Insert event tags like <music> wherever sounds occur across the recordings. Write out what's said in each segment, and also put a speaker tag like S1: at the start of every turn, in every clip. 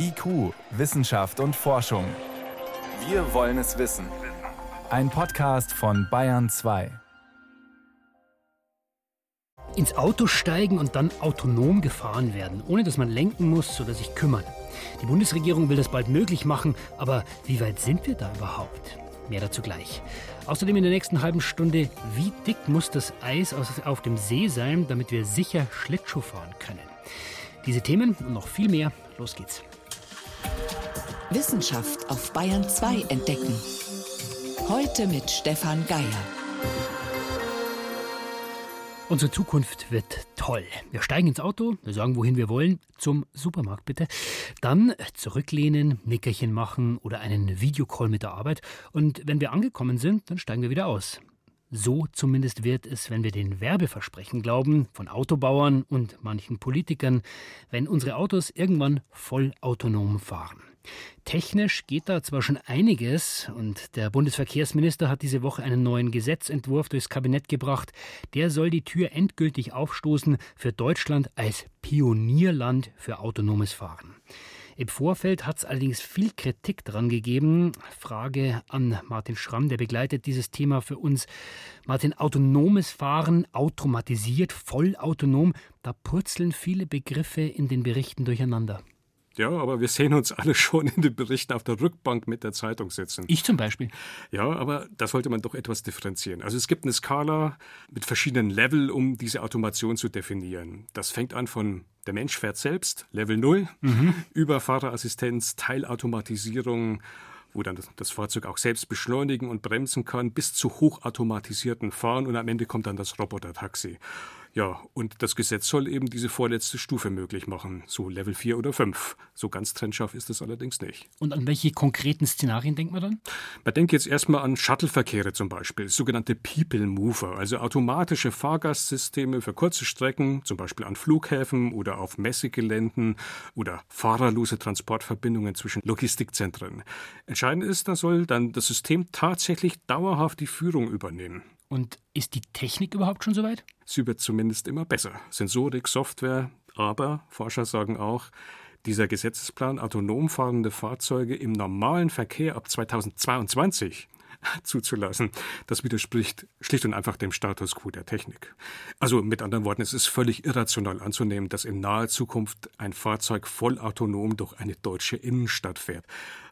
S1: IQ, Wissenschaft und Forschung. Wir wollen es wissen. Ein Podcast von Bayern 2.
S2: Ins Auto steigen und dann autonom gefahren werden, ohne dass man lenken muss oder sich kümmern. Die Bundesregierung will das bald möglich machen, aber wie weit sind wir da überhaupt? Mehr dazu gleich. Außerdem in der nächsten halben Stunde, wie dick muss das Eis auf dem See sein, damit wir sicher Schlittschuh fahren können? Diese Themen und noch viel mehr, los geht's.
S3: Wissenschaft auf Bayern 2 entdecken. Heute mit Stefan Geier.
S2: Unsere Zukunft wird toll. Wir steigen ins Auto, wir sagen, wohin wir wollen, zum Supermarkt bitte. Dann zurücklehnen, Nickerchen machen oder einen Videocall mit der Arbeit. Und wenn wir angekommen sind, dann steigen wir wieder aus. So zumindest wird es, wenn wir den Werbeversprechen glauben, von Autobauern und manchen Politikern, wenn unsere Autos irgendwann voll autonom fahren. Technisch geht da zwar schon einiges und der Bundesverkehrsminister hat diese Woche einen neuen Gesetzentwurf durchs Kabinett gebracht. Der soll die Tür endgültig aufstoßen für Deutschland als Pionierland für autonomes Fahren. Im Vorfeld hat es allerdings viel Kritik dran gegeben. Frage an Martin Schramm, der begleitet dieses Thema für uns. Martin, autonomes Fahren, automatisiert, vollautonom, da purzeln viele Begriffe in den Berichten durcheinander.
S4: Ja, aber wir sehen uns alle schon in den Berichten auf der Rückbank mit der Zeitung sitzen.
S2: Ich zum Beispiel.
S4: Ja, aber da sollte man doch etwas differenzieren. Also es gibt eine Skala mit verschiedenen Level, um diese Automation zu definieren. Das fängt an von der Mensch fährt selbst, Level 0, mhm. über Fahrerassistenz, Teilautomatisierung, wo dann das Fahrzeug auch selbst beschleunigen und bremsen kann, bis zu hochautomatisierten Fahren und am Ende kommt dann das Roboter-Taxi. Ja, und das Gesetz soll eben diese vorletzte Stufe möglich machen, so Level 4 oder 5. So ganz trennscharf ist es allerdings nicht.
S2: Und an welche konkreten Szenarien denkt man dann?
S4: Man denkt jetzt erstmal an Shuttleverkehre zum Beispiel, sogenannte People Mover, also automatische Fahrgastsysteme für kurze Strecken, zum Beispiel an Flughäfen oder auf Messegeländen oder fahrerlose Transportverbindungen zwischen Logistikzentren. Entscheidend ist, da soll dann das System tatsächlich dauerhaft die Führung übernehmen.
S2: Und ist die Technik überhaupt schon soweit?
S4: Sie wird zumindest immer besser. Sensorik, Software, aber Forscher sagen auch, dieser Gesetzesplan autonom fahrende Fahrzeuge im normalen Verkehr ab 2022 <laughs> zuzulassen. Das widerspricht schlicht und einfach dem Status quo der Technik. Also mit anderen Worten, es ist völlig irrational anzunehmen, dass in naher Zukunft ein Fahrzeug vollautonom durch eine deutsche Innenstadt fährt.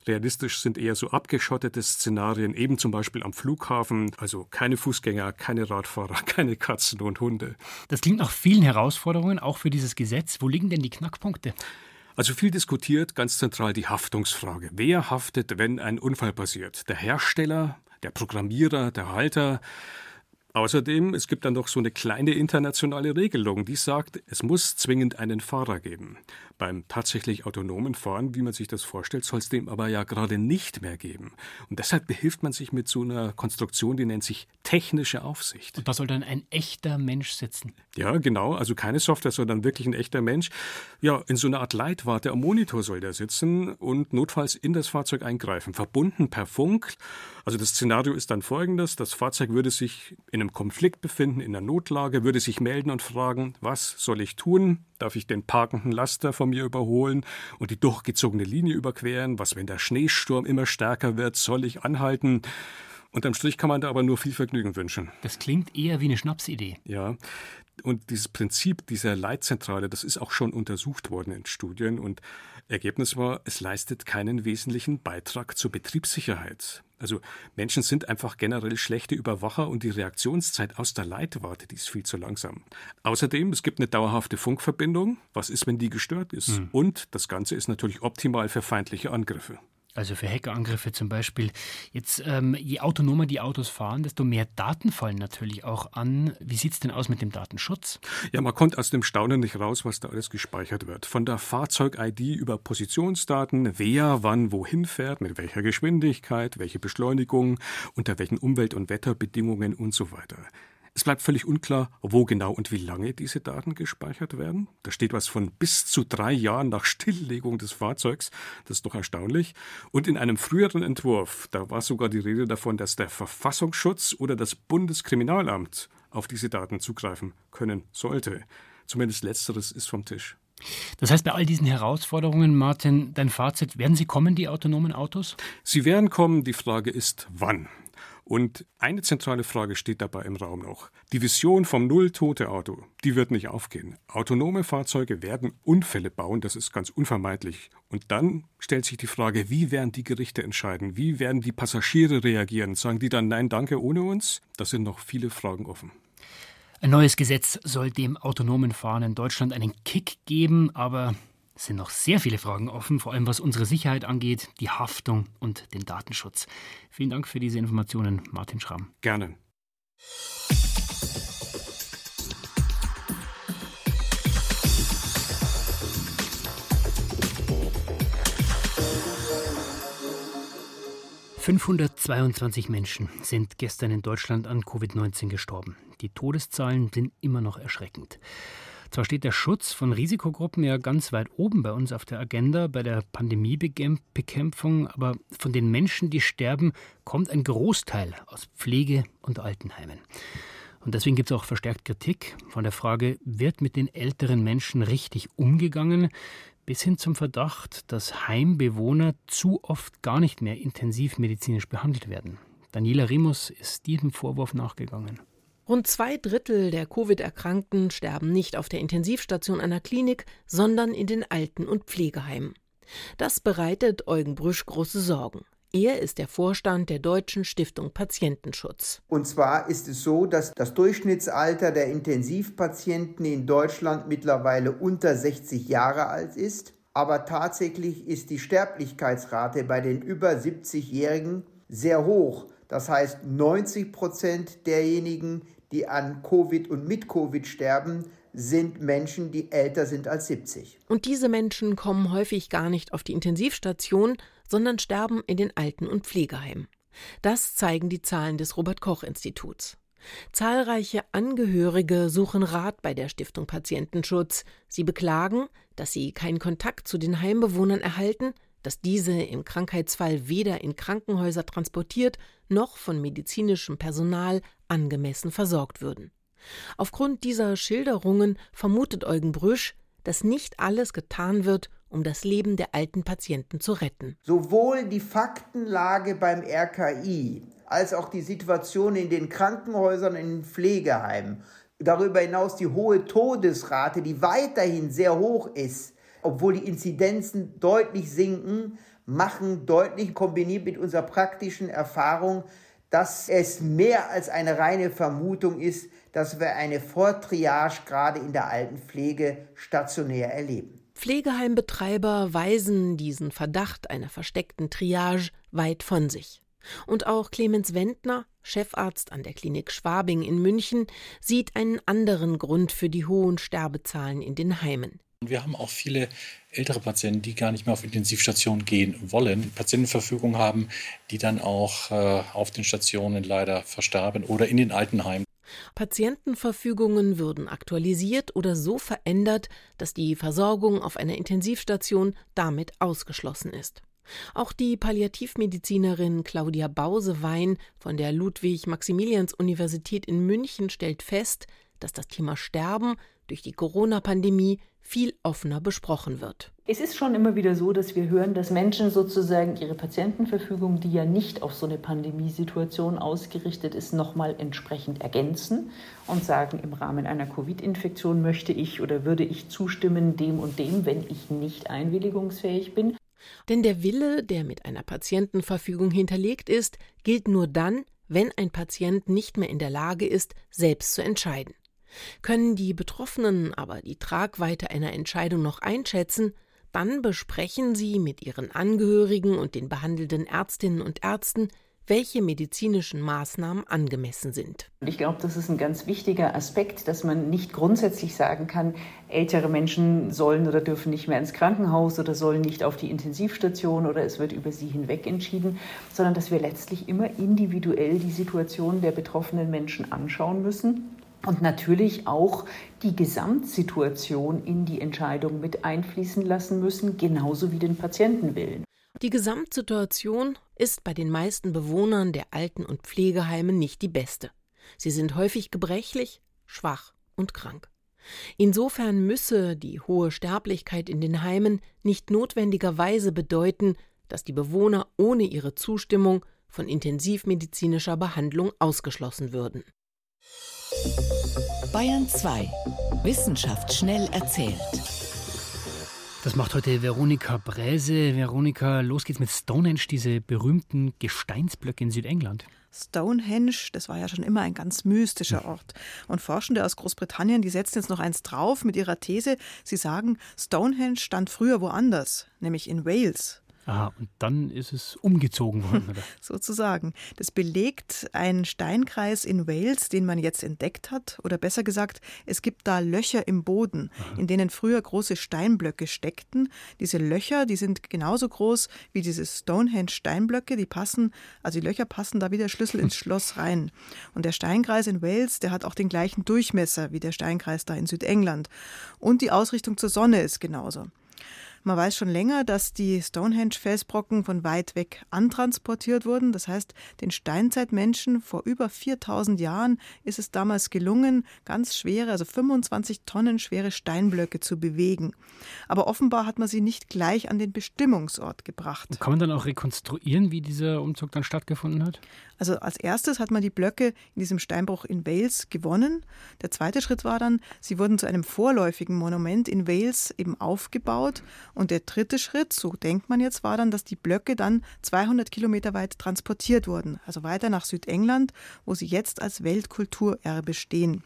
S4: Realistisch sind eher so abgeschottete Szenarien, eben zum Beispiel am Flughafen, also keine Fußgänger, keine Radfahrer, <laughs> keine Katzen und Hunde.
S2: Das klingt nach vielen Herausforderungen, auch für dieses Gesetz. Wo liegen denn die Knackpunkte?
S4: Also viel diskutiert, ganz zentral die Haftungsfrage. Wer haftet, wenn ein Unfall passiert? Der Hersteller, der Programmierer, der Halter? Außerdem, es gibt dann noch so eine kleine internationale Regelung, die sagt, es muss zwingend einen Fahrer geben. Beim tatsächlich autonomen Fahren, wie man sich das vorstellt, soll es dem aber ja gerade nicht mehr geben. Und deshalb behilft man sich mit so einer Konstruktion, die nennt sich technische Aufsicht.
S2: Und da soll dann ein echter Mensch sitzen.
S4: Ja, genau. Also keine Software, sondern wirklich ein echter Mensch. Ja, in so einer Art Leitwarte am Monitor soll der sitzen und notfalls in das Fahrzeug eingreifen. Verbunden per Funk. Also das Szenario ist dann folgendes. Das Fahrzeug würde sich in einem Konflikt befinden, in einer Notlage, würde sich melden und fragen, was soll ich tun? Darf ich den parkenden Laster von mir überholen und die durchgezogene Linie überqueren? Was, wenn der Schneesturm immer stärker wird? Soll ich anhalten? Unterm Strich kann man da aber nur viel Vergnügen wünschen.
S2: Das klingt eher wie eine Schnapsidee.
S4: Ja. Und dieses Prinzip dieser Leitzentrale, das ist auch schon untersucht worden in Studien und Ergebnis war, es leistet keinen wesentlichen Beitrag zur Betriebssicherheit. Also Menschen sind einfach generell schlechte Überwacher und die Reaktionszeit aus der Leitwarte, die ist viel zu langsam. Außerdem, es gibt eine dauerhafte Funkverbindung. Was ist, wenn die gestört ist? Hm. Und das Ganze ist natürlich optimal für feindliche Angriffe.
S2: Also für Hackerangriffe zum Beispiel. Jetzt, ähm, je autonomer die Autos fahren, desto mehr Daten fallen natürlich auch an. Wie sieht es denn aus mit dem Datenschutz?
S4: Ja, man kommt aus dem Staunen nicht raus, was da alles gespeichert wird. Von der Fahrzeug-ID über Positionsdaten, wer wann wohin fährt, mit welcher Geschwindigkeit, welche Beschleunigung, unter welchen Umwelt- und Wetterbedingungen und so weiter. Es bleibt völlig unklar, wo genau und wie lange diese Daten gespeichert werden. Da steht was von bis zu drei Jahren nach Stilllegung des Fahrzeugs. Das ist doch erstaunlich. Und in einem früheren Entwurf, da war sogar die Rede davon, dass der Verfassungsschutz oder das Bundeskriminalamt auf diese Daten zugreifen können sollte. Zumindest letzteres ist vom Tisch.
S2: Das heißt, bei all diesen Herausforderungen, Martin, dein Fazit, werden sie kommen, die autonomen Autos?
S4: Sie werden kommen, die Frage ist, wann. Und eine zentrale Frage steht dabei im Raum noch. Die Vision vom Null-Tote-Auto, die wird nicht aufgehen. Autonome Fahrzeuge werden Unfälle bauen, das ist ganz unvermeidlich. Und dann stellt sich die Frage, wie werden die Gerichte entscheiden? Wie werden die Passagiere reagieren? Sagen die dann Nein, danke ohne uns? Das sind noch viele Fragen offen.
S2: Ein neues Gesetz soll dem autonomen Fahren in Deutschland einen Kick geben, aber es sind noch sehr viele Fragen offen, vor allem was unsere Sicherheit angeht, die Haftung und den Datenschutz. Vielen Dank für diese Informationen, Martin Schramm.
S4: Gerne.
S2: »522 Menschen sind gestern in Deutschland an Covid-19 gestorben. Die Todeszahlen sind immer noch erschreckend. Zwar steht der Schutz von Risikogruppen ja ganz weit oben bei uns auf der Agenda bei der Pandemiebekämpfung, aber von den Menschen, die sterben, kommt ein Großteil aus Pflege- und Altenheimen. Und deswegen gibt es auch verstärkt Kritik von der Frage, wird mit den älteren Menschen richtig umgegangen, bis hin zum Verdacht, dass Heimbewohner zu oft gar nicht mehr intensiv medizinisch behandelt werden. Daniela Remus ist diesem Vorwurf nachgegangen.
S5: Rund zwei Drittel der Covid-Erkrankten sterben nicht auf der Intensivstation einer Klinik, sondern in den Alten- und Pflegeheimen. Das bereitet Eugen Brüsch große Sorgen. Er ist der Vorstand der Deutschen Stiftung Patientenschutz.
S6: Und zwar ist es so, dass das Durchschnittsalter der Intensivpatienten in Deutschland mittlerweile unter 60 Jahre alt ist. Aber tatsächlich ist die Sterblichkeitsrate bei den über 70-Jährigen sehr hoch. Das heißt, 90 Prozent derjenigen, die an Covid und mit Covid sterben, sind Menschen, die älter sind als 70.
S5: Und diese Menschen kommen häufig gar nicht auf die Intensivstation, sondern sterben in den Alten- und Pflegeheimen. Das zeigen die Zahlen des Robert Koch Instituts. Zahlreiche Angehörige suchen Rat bei der Stiftung Patientenschutz. Sie beklagen, dass sie keinen Kontakt zu den Heimbewohnern erhalten, dass diese im Krankheitsfall weder in Krankenhäuser transportiert noch von medizinischem Personal angemessen versorgt würden. Aufgrund dieser Schilderungen vermutet Eugen Brüsch, dass nicht alles getan wird, um das Leben der alten Patienten zu retten.
S6: Sowohl die Faktenlage beim RKI als auch die Situation in den Krankenhäusern in den Pflegeheimen, darüber hinaus die hohe Todesrate, die weiterhin sehr hoch ist, obwohl die Inzidenzen deutlich sinken, machen deutlich, kombiniert mit unserer praktischen Erfahrung, dass es mehr als eine reine Vermutung ist, dass wir eine Vortriage gerade in der Altenpflege stationär erleben.
S5: Pflegeheimbetreiber weisen diesen Verdacht einer versteckten Triage weit von sich. Und auch Clemens Wendner, Chefarzt an der Klinik Schwabing in München, sieht einen anderen Grund für die hohen Sterbezahlen in den Heimen.
S7: Wir haben auch viele ältere Patienten, die gar nicht mehr auf Intensivstationen gehen wollen, Patientenverfügung haben, die dann auch äh, auf den Stationen leider verstarben oder in den Altenheimen.
S5: Patientenverfügungen würden aktualisiert oder so verändert, dass die Versorgung auf einer Intensivstation damit ausgeschlossen ist. Auch die Palliativmedizinerin Claudia Bausewein von der Ludwig-Maximilians-Universität in München stellt fest, dass das Thema Sterben durch die Corona-Pandemie viel offener besprochen wird.
S8: Es ist schon immer wieder so, dass wir hören, dass Menschen sozusagen ihre Patientenverfügung, die ja nicht auf so eine Pandemiesituation ausgerichtet ist, nochmal entsprechend ergänzen und sagen, im Rahmen einer Covid-Infektion möchte ich oder würde ich zustimmen dem und dem, wenn ich nicht einwilligungsfähig bin.
S5: Denn der Wille, der mit einer Patientenverfügung hinterlegt ist, gilt nur dann, wenn ein Patient nicht mehr in der Lage ist, selbst zu entscheiden. Können die Betroffenen aber die Tragweite einer Entscheidung noch einschätzen, dann besprechen sie mit ihren Angehörigen und den behandelnden Ärztinnen und Ärzten, welche medizinischen Maßnahmen angemessen sind.
S8: Ich glaube, das ist ein ganz wichtiger Aspekt, dass man nicht grundsätzlich sagen kann, ältere Menschen sollen oder dürfen nicht mehr ins Krankenhaus oder sollen nicht auf die Intensivstation oder es wird über sie hinweg entschieden, sondern dass wir letztlich immer individuell die Situation der betroffenen Menschen anschauen müssen und natürlich auch die Gesamtsituation in die Entscheidung mit einfließen lassen müssen, genauso wie den Patientenwillen.
S5: Die Gesamtsituation ist bei den meisten Bewohnern der Alten- und Pflegeheime nicht die beste. Sie sind häufig gebrechlich, schwach und krank. Insofern müsse die hohe Sterblichkeit in den Heimen nicht notwendigerweise bedeuten, dass die Bewohner ohne ihre Zustimmung von intensivmedizinischer Behandlung ausgeschlossen würden.
S3: Bayern 2. Wissenschaft schnell erzählt.
S2: Das macht heute Veronika Bräse. Veronika, los geht's mit Stonehenge, diese berühmten Gesteinsblöcke in Südengland.
S9: Stonehenge, das war ja schon immer ein ganz mystischer Ort. Und Forschende aus Großbritannien, die setzen jetzt noch eins drauf mit ihrer These. Sie sagen, Stonehenge stand früher woanders, nämlich in Wales.
S2: Aha, und dann ist es umgezogen worden, oder? <laughs>
S9: Sozusagen. Das belegt einen Steinkreis in Wales, den man jetzt entdeckt hat. Oder besser gesagt, es gibt da Löcher im Boden, Aha. in denen früher große Steinblöcke steckten. Diese Löcher, die sind genauso groß wie diese Stonehenge-Steinblöcke. Die passen, also die Löcher passen da wie der Schlüssel ins <laughs> Schloss rein. Und der Steinkreis in Wales, der hat auch den gleichen Durchmesser wie der Steinkreis da in Südengland. Und die Ausrichtung zur Sonne ist genauso. Man weiß schon länger, dass die Stonehenge-Felsbrocken von weit weg antransportiert wurden. Das heißt, den Steinzeitmenschen vor über 4000 Jahren ist es damals gelungen, ganz schwere, also 25 Tonnen schwere Steinblöcke zu bewegen. Aber offenbar hat man sie nicht gleich an den Bestimmungsort gebracht.
S2: Kann man dann auch rekonstruieren, wie dieser Umzug dann stattgefunden hat?
S9: Also als erstes hat man die Blöcke in diesem Steinbruch in Wales gewonnen. Der zweite Schritt war dann, sie wurden zu einem vorläufigen Monument in Wales eben aufgebaut. Und der dritte Schritt, so denkt man jetzt, war dann, dass die Blöcke dann 200 Kilometer weit transportiert wurden, also weiter nach Südengland, wo sie jetzt als Weltkulturerbe stehen.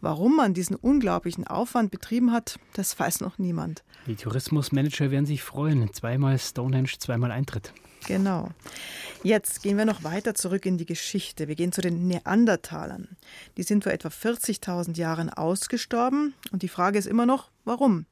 S9: Warum man diesen unglaublichen Aufwand betrieben hat, das <laughs> weiß noch niemand.
S2: Die Tourismusmanager werden sich freuen. Zweimal Stonehenge, zweimal Eintritt.
S9: Genau. Jetzt gehen wir noch weiter zurück in die Geschichte. Wir gehen zu den Neandertalern. Die sind vor etwa 40.000 Jahren ausgestorben. Und die Frage ist immer noch, warum?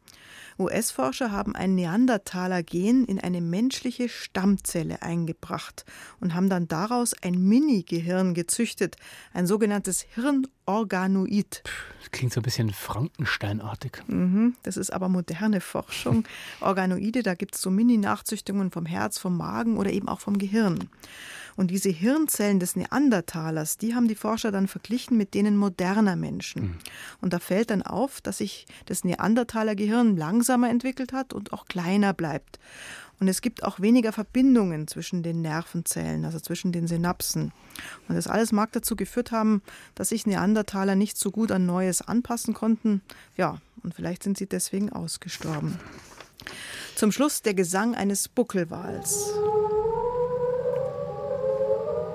S9: US-Forscher haben ein Neandertaler-Gen in eine menschliche Stammzelle eingebracht und haben dann daraus ein Mini-Gehirn gezüchtet, ein sogenanntes Hirnorganoid.
S2: Das klingt so ein bisschen Frankensteinartig.
S9: Mhm, das ist aber moderne Forschung. <laughs> Organoide, da gibt es so Mini-Nachzüchtungen vom Herz, vom Magen oder eben auch vom Gehirn. Und diese Hirnzellen des Neandertalers, die haben die Forscher dann verglichen mit denen moderner Menschen. Mhm. Und da fällt dann auf, dass sich das Neandertaler-Gehirn langsamer entwickelt hat und auch kleiner bleibt. Und es gibt auch weniger Verbindungen zwischen den Nervenzellen, also zwischen den Synapsen. Und das alles mag dazu geführt haben, dass sich Neandertaler nicht so gut an Neues anpassen konnten. Ja, und vielleicht sind sie deswegen ausgestorben. Zum Schluss der Gesang eines Buckelwals.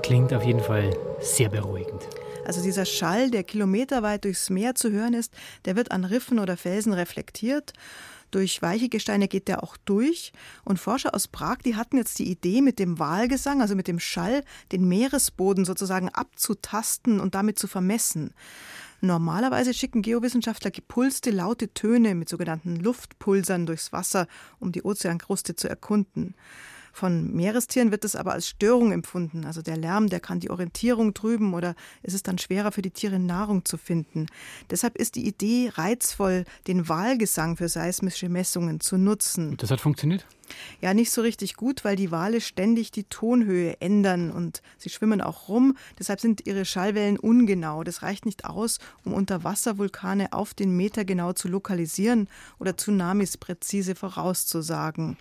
S2: Klingt auf jeden Fall sehr beruhigend.
S9: Also dieser Schall, der kilometerweit durchs Meer zu hören ist, der wird an Riffen oder Felsen reflektiert. Durch weiche Gesteine geht der auch durch. Und Forscher aus Prag, die hatten jetzt die Idee, mit dem Walgesang, also mit dem Schall, den Meeresboden sozusagen abzutasten und damit zu vermessen. Normalerweise schicken Geowissenschaftler gepulste, laute Töne mit sogenannten Luftpulsern durchs Wasser, um die Ozeankruste zu erkunden. Von Meerestieren wird es aber als Störung empfunden. Also der Lärm, der kann die Orientierung trüben oder ist es dann schwerer für die Tiere Nahrung zu finden. Deshalb ist die Idee reizvoll, den Wahlgesang für seismische Messungen zu nutzen.
S2: Und das hat funktioniert?
S9: Ja, nicht so richtig gut, weil die Wale ständig die Tonhöhe ändern und sie schwimmen auch rum. Deshalb sind ihre Schallwellen ungenau. Das reicht nicht aus, um Unterwasservulkane auf den Meter genau zu lokalisieren oder Tsunamis präzise vorauszusagen.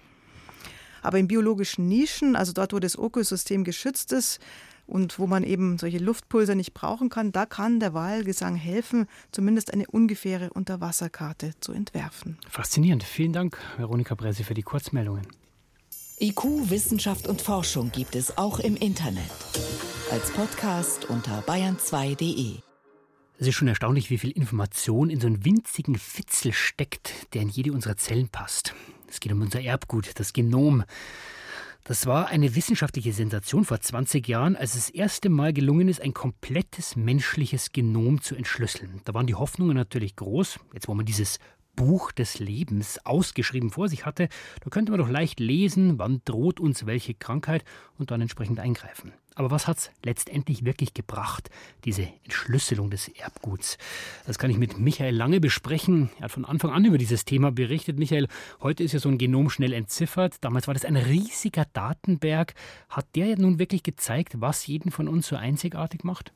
S9: Aber in biologischen Nischen, also dort, wo das Ökosystem geschützt ist, und wo man eben solche Luftpulse nicht brauchen kann, da kann der Wahlgesang helfen, zumindest eine ungefähre Unterwasserkarte zu entwerfen.
S2: Faszinierend. Vielen Dank, Veronika Bresse, für die Kurzmeldungen.
S3: IQ, Wissenschaft und Forschung gibt es auch im Internet. Als Podcast unter bayern2.de.
S2: Es ist schon erstaunlich, wie viel Information in so einem winzigen Fitzel steckt, der in jede unserer Zellen passt. Es geht um unser Erbgut, das Genom. Das war eine wissenschaftliche Sensation vor 20 Jahren, als es das erste Mal gelungen ist, ein komplettes menschliches Genom zu entschlüsseln. Da waren die Hoffnungen natürlich groß. Jetzt, wo man dieses Buch des Lebens ausgeschrieben vor sich hatte, da könnte man doch leicht lesen, wann droht uns welche Krankheit und dann entsprechend eingreifen. Aber was hat es letztendlich wirklich gebracht, diese Entschlüsselung des Erbguts? Das kann ich mit Michael Lange besprechen. Er hat von Anfang an über dieses Thema berichtet. Michael, heute ist ja so ein Genom schnell entziffert. Damals war das ein riesiger Datenberg. Hat der nun wirklich gezeigt, was jeden von uns so einzigartig macht?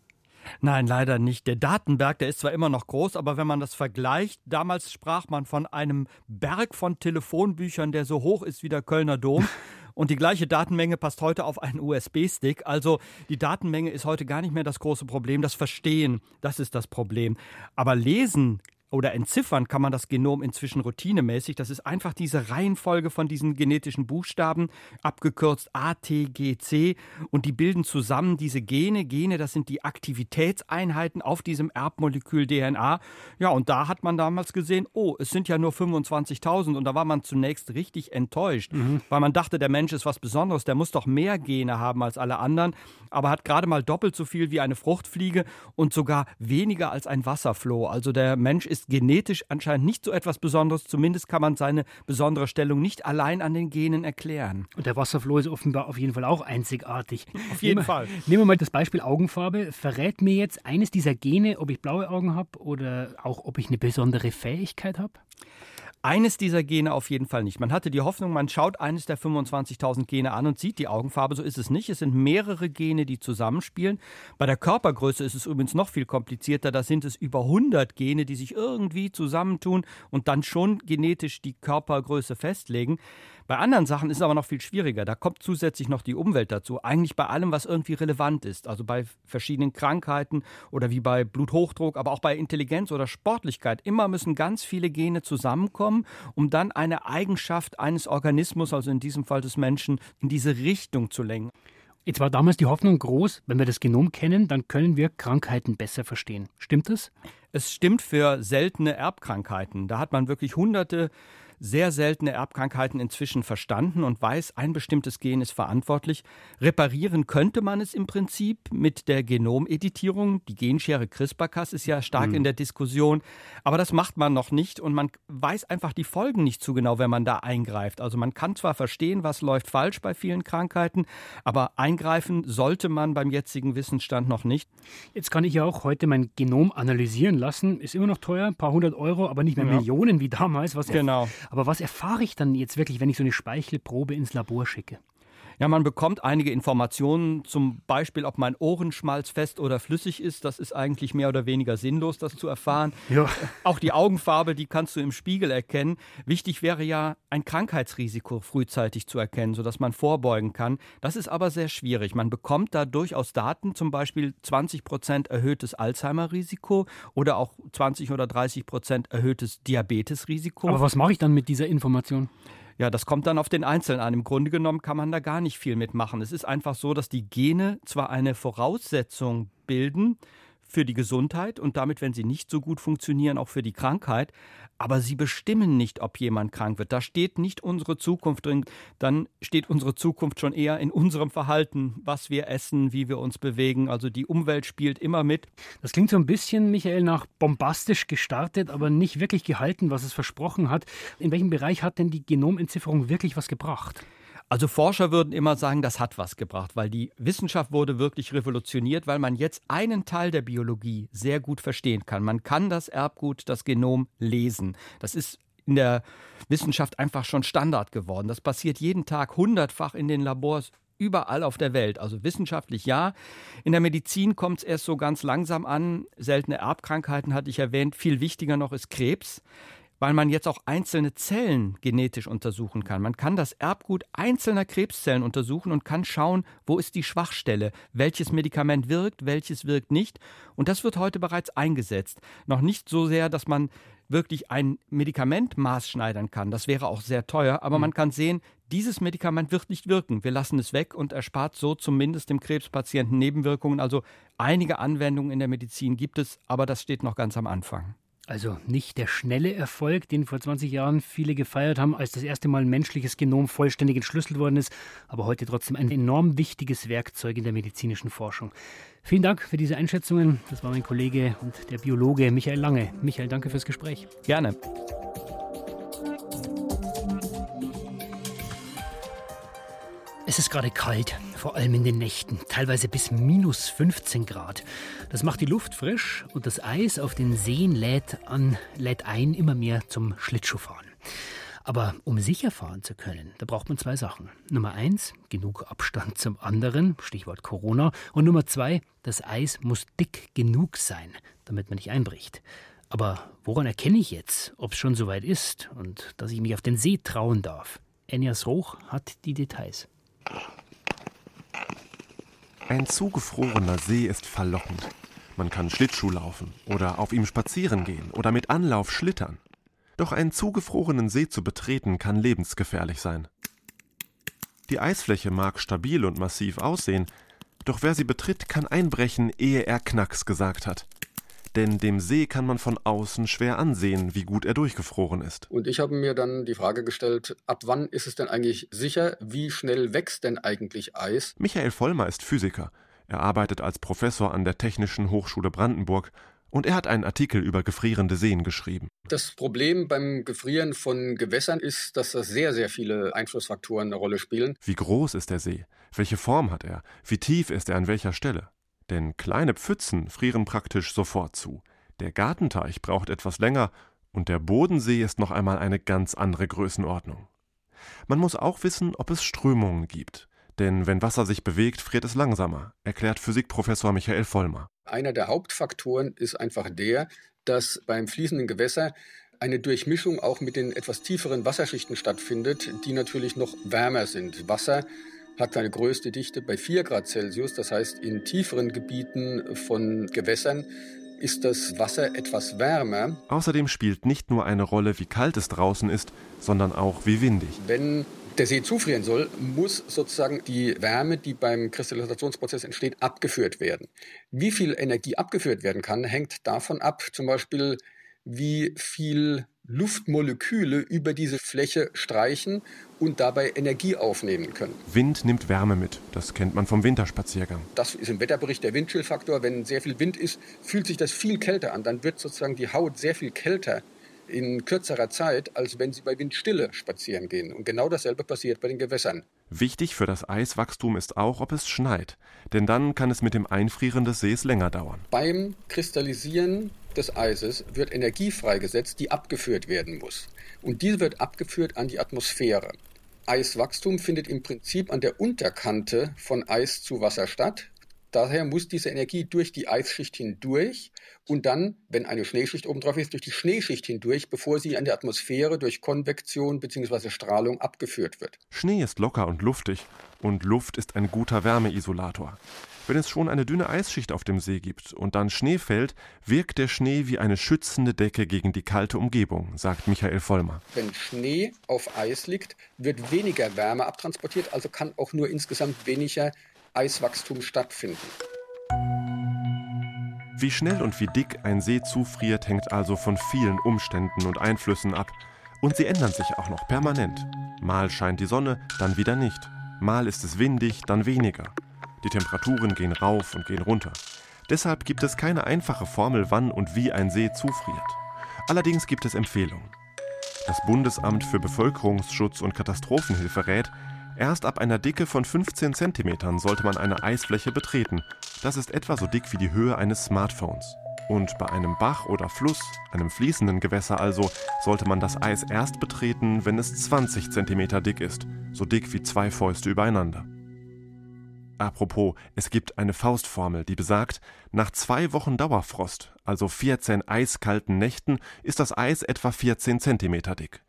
S10: Nein, leider nicht. Der Datenberg, der ist zwar immer noch groß, aber wenn man das vergleicht, damals sprach man von einem Berg von Telefonbüchern, der so hoch ist wie der Kölner Dom. <laughs> Und die gleiche Datenmenge passt heute auf einen USB-Stick. Also die Datenmenge ist heute gar nicht mehr das große Problem. Das Verstehen, das ist das Problem. Aber lesen oder entziffern kann man das Genom inzwischen routinemäßig. Das ist einfach diese Reihenfolge von diesen genetischen Buchstaben, abgekürzt A, T, G, C. Und die bilden zusammen diese Gene. Gene, das sind die Aktivitätseinheiten auf diesem Erbmolekül DNA. Ja, und da hat man damals gesehen, oh, es sind ja nur 25.000. Und da war man zunächst richtig enttäuscht, mhm. weil man dachte, der Mensch ist was Besonderes, der muss doch mehr Gene haben als alle anderen. Aber hat gerade mal doppelt so viel wie eine Fruchtfliege und sogar weniger als ein Wasserfloh. Also der Mensch ist ist genetisch anscheinend nicht so etwas Besonderes. Zumindest kann man seine besondere Stellung nicht allein an den Genen erklären.
S2: Und der Wasserfloh ist offenbar auf jeden Fall auch einzigartig. <laughs>
S10: Auf jeden
S2: nehmen,
S10: Fall.
S2: Nehmen wir mal das Beispiel Augenfarbe. Verrät mir jetzt eines dieser Gene, ob ich blaue Augen habe oder auch ob ich eine besondere Fähigkeit habe?
S10: Eines dieser Gene auf jeden Fall nicht. Man hatte die Hoffnung, man schaut eines der 25.000 Gene an und sieht die Augenfarbe. So ist es nicht. Es sind mehrere Gene, die zusammenspielen. Bei der Körpergröße ist es übrigens noch viel komplizierter. Da sind es über 100 Gene, die sich irgendwie zusammentun und dann schon genetisch die Körpergröße festlegen. Bei anderen Sachen ist es aber noch viel schwieriger. Da kommt zusätzlich noch die Umwelt dazu. Eigentlich bei allem, was irgendwie relevant ist. Also bei verschiedenen Krankheiten oder wie bei Bluthochdruck, aber auch bei Intelligenz oder Sportlichkeit. Immer müssen ganz viele Gene zusammenkommen, um dann eine Eigenschaft eines Organismus, also in diesem Fall des Menschen, in diese Richtung zu lenken.
S2: Jetzt war damals die Hoffnung groß, wenn wir das Genom kennen, dann können wir Krankheiten besser verstehen. Stimmt das?
S10: Es stimmt für seltene Erbkrankheiten. Da hat man wirklich hunderte sehr seltene Erbkrankheiten inzwischen verstanden und weiß, ein bestimmtes Gen ist verantwortlich. Reparieren könnte man es im Prinzip mit der Genomeditierung. Die Genschere CRISPR-Cas ist ja stark mhm. in der Diskussion, aber das macht man noch nicht und man weiß einfach die Folgen nicht zu genau, wenn man da eingreift. Also man kann zwar verstehen, was läuft falsch bei vielen Krankheiten, aber eingreifen sollte man beim jetzigen Wissensstand noch nicht.
S2: Jetzt kann ich ja auch heute mein Genom analysieren lassen. Ist immer noch teuer, ein paar hundert Euro, aber nicht mehr ja. Millionen wie damals. Was
S10: genau.
S2: Aber was erfahre ich dann jetzt wirklich, wenn ich so eine Speichelprobe ins Labor schicke?
S10: Ja, man bekommt einige Informationen, zum Beispiel, ob mein Ohrenschmalz fest oder flüssig ist. Das ist eigentlich mehr oder weniger sinnlos, das zu erfahren. Ja. Auch die Augenfarbe, die kannst du im Spiegel erkennen. Wichtig wäre ja, ein Krankheitsrisiko frühzeitig zu erkennen, sodass man vorbeugen kann. Das ist aber sehr schwierig. Man bekommt da durchaus Daten, zum Beispiel 20 Prozent erhöhtes Alzheimer-Risiko oder auch 20 oder 30 Prozent erhöhtes Diabetesrisiko.
S2: Aber was mache ich dann mit dieser Information?
S10: Ja, das kommt dann auf den Einzelnen an. Im Grunde genommen kann man da gar nicht viel mitmachen. Es ist einfach so, dass die Gene zwar eine Voraussetzung bilden für die Gesundheit und damit, wenn sie nicht so gut funktionieren, auch für die Krankheit, aber sie bestimmen nicht, ob jemand krank wird. Da steht nicht unsere Zukunft drin, dann steht unsere Zukunft schon eher in unserem Verhalten, was wir essen, wie wir uns bewegen. Also die Umwelt spielt immer mit.
S2: Das klingt so ein bisschen, Michael, nach bombastisch gestartet, aber nicht wirklich gehalten, was es versprochen hat. In welchem Bereich hat denn die Genomentzifferung wirklich was gebracht?
S10: Also Forscher würden immer sagen, das hat was gebracht, weil die Wissenschaft wurde wirklich revolutioniert, weil man jetzt einen Teil der Biologie sehr gut verstehen kann. Man kann das Erbgut, das Genom lesen. Das ist in der Wissenschaft einfach schon Standard geworden. Das passiert jeden Tag hundertfach in den Labors überall auf der Welt. Also wissenschaftlich ja. In der Medizin kommt es erst so ganz langsam an. Seltene Erbkrankheiten hatte ich erwähnt. Viel wichtiger noch ist Krebs weil man jetzt auch einzelne Zellen genetisch untersuchen kann. Man kann das Erbgut einzelner Krebszellen untersuchen und kann schauen, wo ist die Schwachstelle, welches Medikament wirkt, welches wirkt nicht. Und das wird heute bereits eingesetzt. Noch nicht so sehr, dass man wirklich ein Medikament maßschneidern kann. Das wäre auch sehr teuer, aber mhm. man kann sehen, dieses Medikament wird nicht wirken. Wir lassen es weg und erspart so zumindest dem Krebspatienten Nebenwirkungen. Also einige Anwendungen in der Medizin gibt es, aber das steht noch ganz am Anfang.
S2: Also nicht der schnelle Erfolg, den vor 20 Jahren viele gefeiert haben, als das erste Mal ein menschliches Genom vollständig entschlüsselt worden ist, aber heute trotzdem ein enorm wichtiges Werkzeug in der medizinischen Forschung. Vielen Dank für diese Einschätzungen. Das war mein Kollege und der Biologe Michael Lange. Michael, danke fürs Gespräch.
S10: Gerne.
S2: Es ist gerade kalt, vor allem in den Nächten, teilweise bis minus 15 Grad. Das macht die Luft frisch und das Eis auf den Seen lädt, an, lädt ein, immer mehr zum Schlittschuhfahren. Aber um sicher fahren zu können, da braucht man zwei Sachen. Nummer eins, genug Abstand zum anderen, Stichwort Corona. Und Nummer zwei, das Eis muss dick genug sein, damit man nicht einbricht. Aber woran erkenne ich jetzt, ob es schon soweit ist und dass ich mich auf den See trauen darf? Enias Roch hat die Details.
S11: Ein zugefrorener See ist verlockend. Man kann Schlittschuh laufen oder auf ihm spazieren gehen oder mit Anlauf schlittern. Doch einen zugefrorenen See zu betreten kann lebensgefährlich sein. Die Eisfläche mag stabil und massiv aussehen, doch wer sie betritt, kann einbrechen, ehe er Knacks gesagt hat. Denn dem See kann man von außen schwer ansehen, wie gut er durchgefroren ist.
S12: Und ich habe mir dann die Frage gestellt, ab wann ist es denn eigentlich sicher, wie schnell wächst denn eigentlich Eis?
S11: Michael Vollmer ist Physiker. Er arbeitet als Professor an der Technischen Hochschule Brandenburg und er hat einen Artikel über gefrierende Seen geschrieben.
S12: Das Problem beim Gefrieren von Gewässern ist, dass da sehr, sehr viele Einflussfaktoren eine Rolle spielen.
S11: Wie groß ist der See? Welche Form hat er? Wie tief ist er an welcher Stelle? Denn kleine Pfützen frieren praktisch sofort zu. Der Gartenteich braucht etwas länger und der Bodensee ist noch einmal eine ganz andere Größenordnung. Man muss auch wissen, ob es Strömungen gibt. Denn wenn Wasser sich bewegt, friert es langsamer, erklärt Physikprofessor Michael Vollmer.
S12: Einer der Hauptfaktoren ist einfach der, dass beim fließenden Gewässer eine Durchmischung auch mit den etwas tieferen Wasserschichten stattfindet, die natürlich noch wärmer sind. Wasser hat seine größte Dichte bei 4 Grad Celsius, das heißt in tieferen Gebieten von Gewässern ist das Wasser etwas wärmer.
S11: Außerdem spielt nicht nur eine Rolle, wie kalt es draußen ist, sondern auch wie windig.
S12: Wenn der See zufrieren soll, muss sozusagen die Wärme, die beim Kristallisationsprozess entsteht, abgeführt werden. Wie viel Energie abgeführt werden kann, hängt davon ab, zum Beispiel, wie viel Luftmoleküle über diese Fläche streichen und dabei Energie aufnehmen können.
S11: Wind nimmt Wärme mit. Das kennt man vom Winterspaziergang.
S12: Das ist im Wetterbericht der Windchillfaktor. Wenn sehr viel Wind ist, fühlt sich das viel kälter an. Dann wird sozusagen die Haut sehr viel kälter in kürzerer Zeit, als wenn sie bei Windstille spazieren gehen. Und genau dasselbe passiert bei den Gewässern.
S11: Wichtig für das Eiswachstum ist auch, ob es schneit. Denn dann kann es mit dem Einfrieren des Sees länger dauern.
S12: Beim Kristallisieren des Eises wird Energie freigesetzt, die abgeführt werden muss. Und diese wird abgeführt an die Atmosphäre. Eiswachstum findet im Prinzip an der Unterkante von Eis zu Wasser statt. Daher muss diese Energie durch die Eisschicht hindurch und dann, wenn eine Schneeschicht oben drauf ist, durch die Schneeschicht hindurch, bevor sie an der Atmosphäre durch Konvektion bzw. Strahlung abgeführt wird.
S11: Schnee ist locker und luftig und Luft ist ein guter Wärmeisolator. Wenn es schon eine dünne Eisschicht auf dem See gibt und dann Schnee fällt, wirkt der Schnee wie eine schützende Decke gegen die kalte Umgebung, sagt Michael Vollmer.
S12: Wenn Schnee auf Eis liegt, wird weniger Wärme abtransportiert, also kann auch nur insgesamt weniger Eiswachstum stattfinden.
S11: Wie schnell und wie dick ein See zufriert, hängt also von vielen Umständen und Einflüssen ab. Und sie ändern sich auch noch permanent. Mal scheint die Sonne, dann wieder nicht. Mal ist es windig, dann weniger. Die Temperaturen gehen rauf und gehen runter. Deshalb gibt es keine einfache Formel, wann und wie ein See zufriert. Allerdings gibt es Empfehlungen. Das Bundesamt für Bevölkerungsschutz und Katastrophenhilfe rät, Erst ab einer Dicke von 15 cm sollte man eine Eisfläche betreten. Das ist etwa so dick wie die Höhe eines Smartphones. Und bei einem Bach oder Fluss, einem fließenden Gewässer also, sollte man das Eis erst betreten, wenn es 20 cm dick ist, so dick wie zwei Fäuste übereinander. Apropos, es gibt eine Faustformel, die besagt, nach zwei Wochen Dauerfrost, also 14 eiskalten Nächten, ist das Eis etwa 14 cm dick.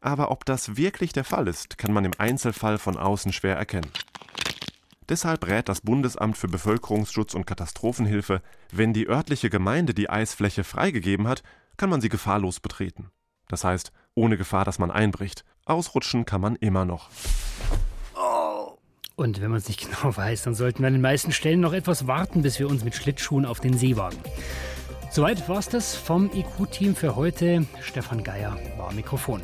S11: Aber ob das wirklich der Fall ist, kann man im Einzelfall von außen schwer erkennen. Deshalb rät das Bundesamt für Bevölkerungsschutz und Katastrophenhilfe, wenn die örtliche Gemeinde die Eisfläche freigegeben hat, kann man sie gefahrlos betreten. Das heißt, ohne Gefahr, dass man einbricht. Ausrutschen kann man immer noch.
S2: Und wenn man es nicht <laughs> genau weiß, dann sollten wir an den meisten Stellen noch etwas warten, bis wir uns mit Schlittschuhen auf den See wagen. Soweit war es das vom IQ-Team für heute. Stefan Geier war Mikrofon.